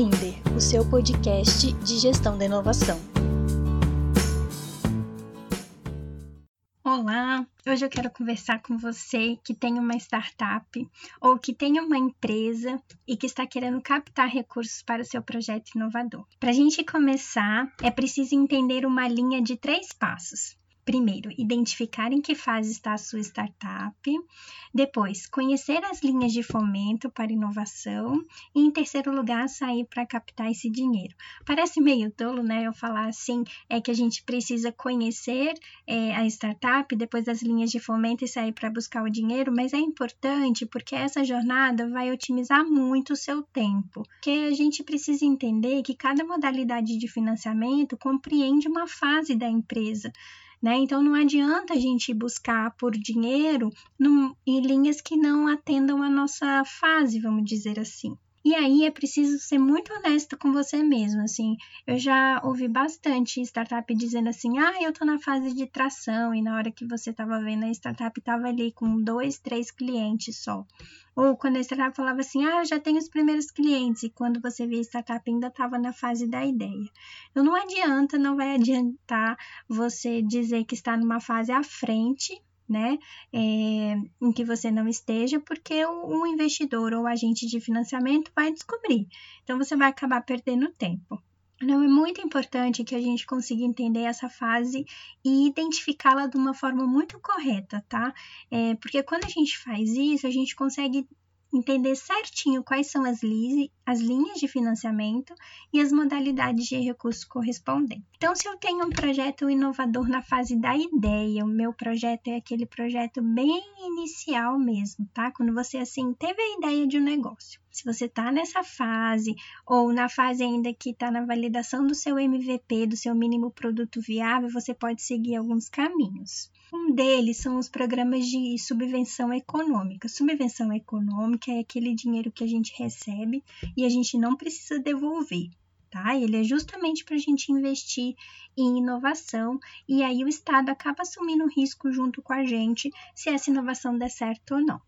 Linder, o seu podcast de gestão da inovação. Olá, hoje eu quero conversar com você que tem uma startup ou que tem uma empresa e que está querendo captar recursos para o seu projeto inovador. Para a gente começar, é preciso entender uma linha de três passos. Primeiro, identificar em que fase está a sua startup. Depois, conhecer as linhas de fomento para inovação. E, em terceiro lugar, sair para captar esse dinheiro. Parece meio tolo, né? Eu falar assim, é que a gente precisa conhecer é, a startup, depois as linhas de fomento e sair para buscar o dinheiro, mas é importante porque essa jornada vai otimizar muito o seu tempo. Porque a gente precisa entender que cada modalidade de financiamento compreende uma fase da empresa. Né? Então não adianta a gente buscar por dinheiro num, em linhas que não atendam a nossa fase, vamos dizer assim. E aí é preciso ser muito honesto com você mesmo, assim. Eu já ouvi bastante startup dizendo assim: "Ah, eu tô na fase de tração" e na hora que você tava vendo a startup tava ali com dois, três clientes só. Ou quando a startup falava assim: "Ah, eu já tenho os primeiros clientes" e quando você vê a startup ainda estava na fase da ideia. Então não adianta, não vai adiantar você dizer que está numa fase à frente né, é, em que você não esteja, porque o, o investidor ou agente de financiamento vai descobrir. Então, você vai acabar perdendo tempo. Então, é muito importante que a gente consiga entender essa fase e identificá-la de uma forma muito correta, tá? É, porque quando a gente faz isso, a gente consegue entender certinho quais são as, li as linhas de financiamento e as modalidades de recurso correspondentes. Então, se eu tenho um projeto inovador na fase da ideia, o meu projeto é aquele projeto bem inicial mesmo, tá? Quando você, assim, teve a ideia de um negócio. Se você está nessa fase, ou na fase ainda que está na validação do seu MVP, do seu mínimo produto viável, você pode seguir alguns caminhos. Um deles são os programas de subvenção econômica. Subvenção econômica é aquele dinheiro que a gente recebe e a gente não precisa devolver. Tá? Ele é justamente para a gente investir em inovação e aí o Estado acaba assumindo o risco junto com a gente se essa inovação der certo ou não.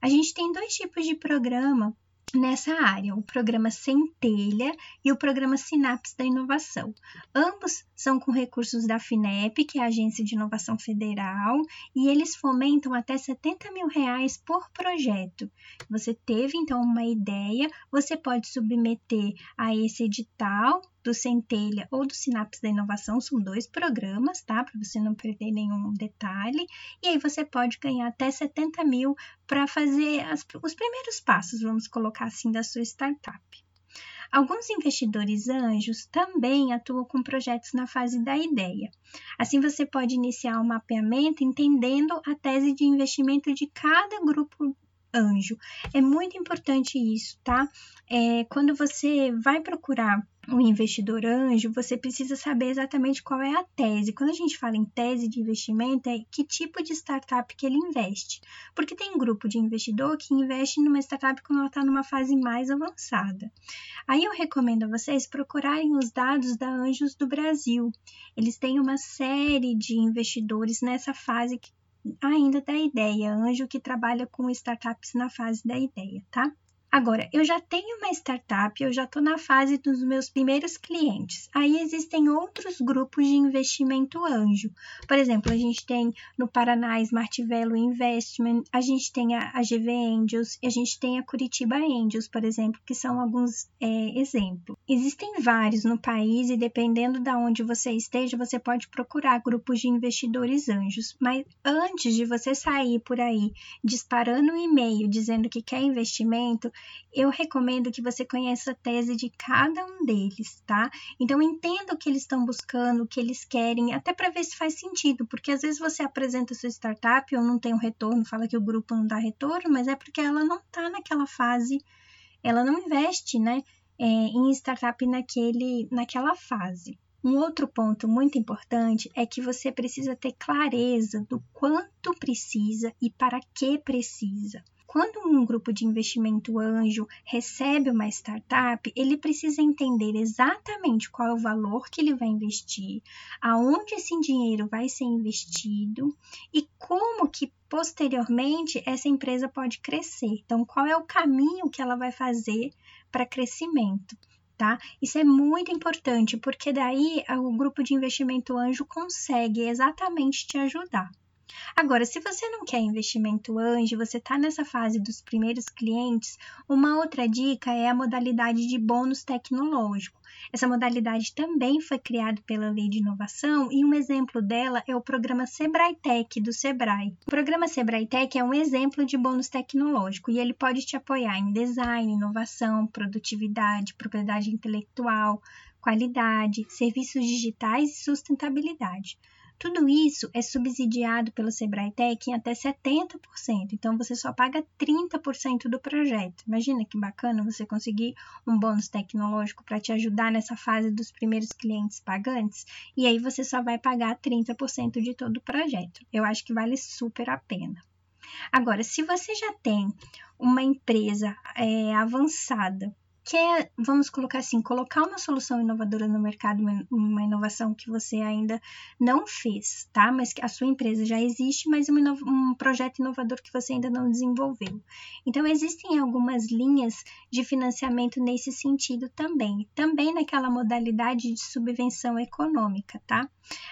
A gente tem dois tipos de programa nessa área, o programa Centelha e o programa Sinapse da Inovação. Ambos são com recursos da FINEP, que é a Agência de Inovação Federal, e eles fomentam até 70 mil reais por projeto. Você teve então uma ideia, você pode submeter a esse edital do Centelha ou do Sinapse da Inovação, são dois programas, tá? Para você não perder nenhum detalhe. E aí você pode ganhar até 70 mil para fazer as, os primeiros passos, vamos colocar assim, da sua startup. Alguns investidores anjos também atuam com projetos na fase da ideia. Assim, você pode iniciar o um mapeamento entendendo a tese de investimento de cada grupo anjo. É muito importante isso, tá? É, quando você vai procurar um investidor anjo, você precisa saber exatamente qual é a tese. Quando a gente fala em tese de investimento, é que tipo de startup que ele investe. Porque tem um grupo de investidor que investe numa startup quando ela está numa fase mais avançada. Aí eu recomendo a vocês procurarem os dados da Anjos do Brasil. Eles têm uma série de investidores nessa fase ainda da ideia, anjo que trabalha com startups na fase da ideia, tá? Agora, eu já tenho uma startup, eu já estou na fase dos meus primeiros clientes. Aí existem outros grupos de investimento anjo. Por exemplo, a gente tem no Paraná Smart Value Investment, a gente tem a, a GV Angels, a gente tem a Curitiba Angels, por exemplo, que são alguns é, exemplos. Existem vários no país e dependendo de onde você esteja, você pode procurar grupos de investidores anjos. Mas antes de você sair por aí disparando um e-mail dizendo que quer investimento, eu recomendo que você conheça a tese de cada um deles, tá? Então entenda o que eles estão buscando, o que eles querem, até para ver se faz sentido, porque às vezes você apresenta sua startup ou não tem um retorno, fala que o grupo não dá retorno, mas é porque ela não está naquela fase, ela não investe, né, é, em startup naquele, naquela fase. Um outro ponto muito importante é que você precisa ter clareza do quanto precisa e para que precisa. Quando um grupo de investimento anjo recebe uma startup, ele precisa entender exatamente qual é o valor que ele vai investir, aonde esse dinheiro vai ser investido e como que posteriormente essa empresa pode crescer. Então, qual é o caminho que ela vai fazer para crescimento? Tá? Isso é muito importante, porque daí o grupo de investimento anjo consegue exatamente te ajudar. Agora, se você não quer investimento anjo, você está nessa fase dos primeiros clientes, uma outra dica é a modalidade de bônus tecnológico. Essa modalidade também foi criada pela Lei de Inovação e um exemplo dela é o programa Sebrae Tech do Sebrae. O programa Sebrae Tech é um exemplo de bônus tecnológico e ele pode te apoiar em design, inovação, produtividade, propriedade intelectual, qualidade, serviços digitais e sustentabilidade. Tudo isso é subsidiado pelo Sebrae Tech em até 70%, então você só paga 30% do projeto. Imagina que bacana você conseguir um bônus tecnológico para te ajudar nessa fase dos primeiros clientes pagantes, e aí você só vai pagar 30% de todo o projeto. Eu acho que vale super a pena. Agora, se você já tem uma empresa é, avançada quer, vamos colocar assim, colocar uma solução inovadora no mercado, uma inovação que você ainda não fez, tá? Mas que a sua empresa já existe, mas um projeto inovador que você ainda não desenvolveu. Então, existem algumas linhas de financiamento nesse sentido também, também naquela modalidade de subvenção econômica, tá?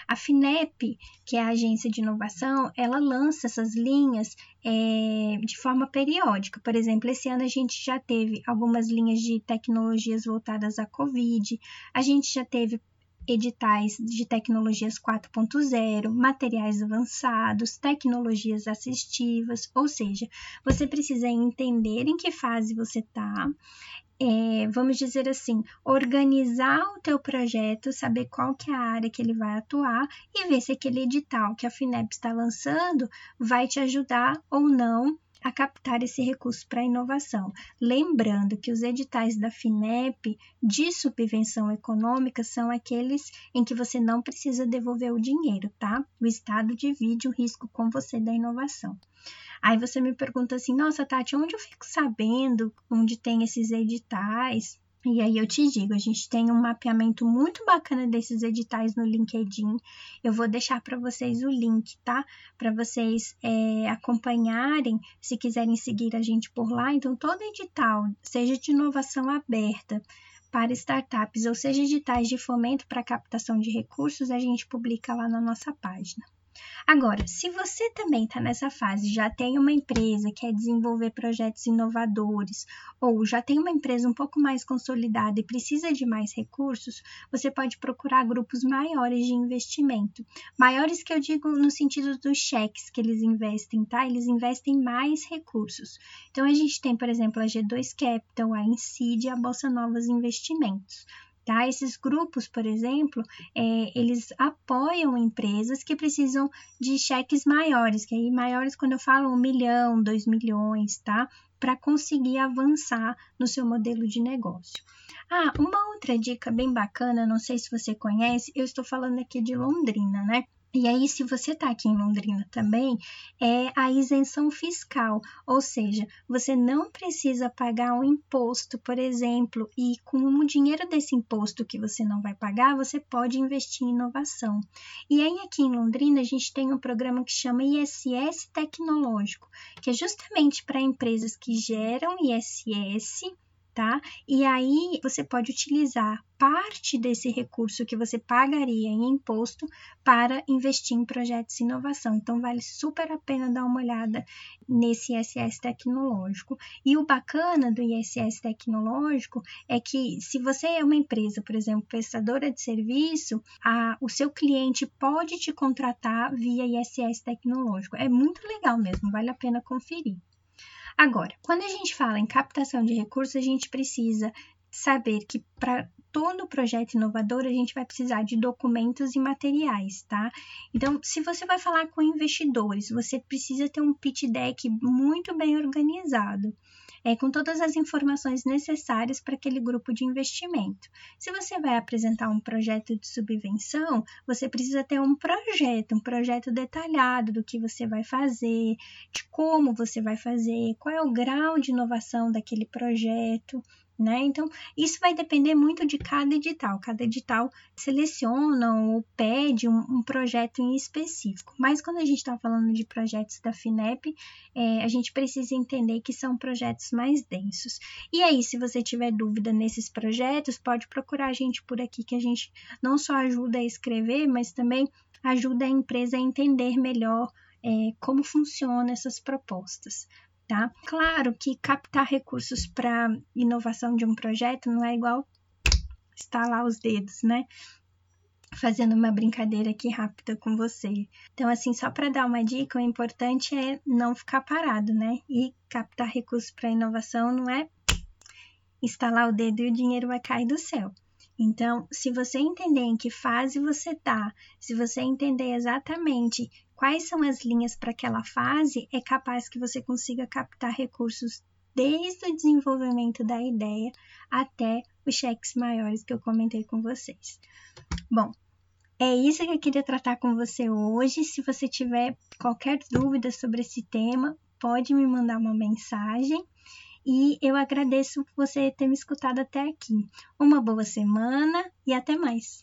A FINEP, que é a agência de inovação, ela lança essas linhas é, de forma periódica. Por exemplo, esse ano a gente já teve algumas linhas de tecnologias voltadas à Covid, a gente já teve editais de tecnologias 4.0, materiais avançados, tecnologias assistivas, ou seja, você precisa entender em que fase você está, é, vamos dizer assim, organizar o teu projeto, saber qual que é a área que ele vai atuar e ver se aquele edital que a FINEP está lançando vai te ajudar ou não a captar esse recurso para inovação. Lembrando que os editais da FINEP de subvenção econômica são aqueles em que você não precisa devolver o dinheiro, tá? O Estado divide o risco com você da inovação. Aí você me pergunta assim: nossa, Tati, onde eu fico sabendo onde tem esses editais? E aí eu te digo, a gente tem um mapeamento muito bacana desses editais no LinkedIn. Eu vou deixar para vocês o link, tá? Para vocês é, acompanharem, se quiserem seguir a gente por lá. Então, todo edital, seja de inovação aberta para startups, ou seja, editais de fomento para captação de recursos, a gente publica lá na nossa página. Agora, se você também está nessa fase, já tem uma empresa, quer desenvolver projetos inovadores, ou já tem uma empresa um pouco mais consolidada e precisa de mais recursos, você pode procurar grupos maiores de investimento. Maiores que eu digo no sentido dos cheques que eles investem, tá? Eles investem mais recursos. Então, a gente tem, por exemplo, a G2 Capital, a Incide e a Bolsa Novos Investimentos. Tá? Esses grupos, por exemplo, é, eles apoiam empresas que precisam de cheques maiores, que aí maiores quando eu falo um milhão, dois milhões, tá? Para conseguir avançar no seu modelo de negócio. Ah, uma outra dica bem bacana, não sei se você conhece, eu estou falando aqui de Londrina, né? E aí, se você está aqui em Londrina também, é a isenção fiscal, ou seja, você não precisa pagar um imposto, por exemplo, e com o dinheiro desse imposto que você não vai pagar, você pode investir em inovação. E aí, aqui em Londrina, a gente tem um programa que chama ISS Tecnológico, que é justamente para empresas que geram ISS tá? E aí você pode utilizar parte desse recurso que você pagaria em imposto para investir em projetos de inovação. Então, vale super a pena dar uma olhada nesse ISS tecnológico. E o bacana do ISS tecnológico é que, se você é uma empresa, por exemplo, prestadora de serviço, a, o seu cliente pode te contratar via ISS tecnológico. É muito legal mesmo, vale a pena conferir. Agora, quando a gente fala em captação de recursos, a gente precisa saber que para todo projeto inovador a gente vai precisar de documentos e materiais, tá? Então, se você vai falar com investidores, você precisa ter um pitch deck muito bem organizado é, com todas as informações necessárias para aquele grupo de investimento. Se você vai apresentar um projeto de subvenção, você precisa ter um projeto, um projeto detalhado do que você vai fazer, de como você vai fazer, qual é o grau de inovação daquele projeto né? Então, isso vai depender muito de cada edital. Cada edital seleciona ou pede um, um projeto em específico. Mas quando a gente está falando de projetos da FINEP, é, a gente precisa entender que são projetos mais densos. E aí, se você tiver dúvida nesses projetos, pode procurar a gente por aqui, que a gente não só ajuda a escrever, mas também ajuda a empresa a entender melhor é, como funcionam essas propostas. Tá? Claro que captar recursos para inovação de um projeto não é igual estalar os dedos, né? Fazendo uma brincadeira aqui rápida com você. Então, assim, só para dar uma dica, o importante é não ficar parado, né? E captar recursos para inovação não é instalar o dedo e o dinheiro vai cair do céu. Então, se você entender em que fase você está, se você entender exatamente quais são as linhas para aquela fase, é capaz que você consiga captar recursos desde o desenvolvimento da ideia até os cheques maiores que eu comentei com vocês. Bom, é isso que eu queria tratar com você hoje. Se você tiver qualquer dúvida sobre esse tema, pode me mandar uma mensagem e eu agradeço você ter me escutado até aqui. Uma boa semana e até mais!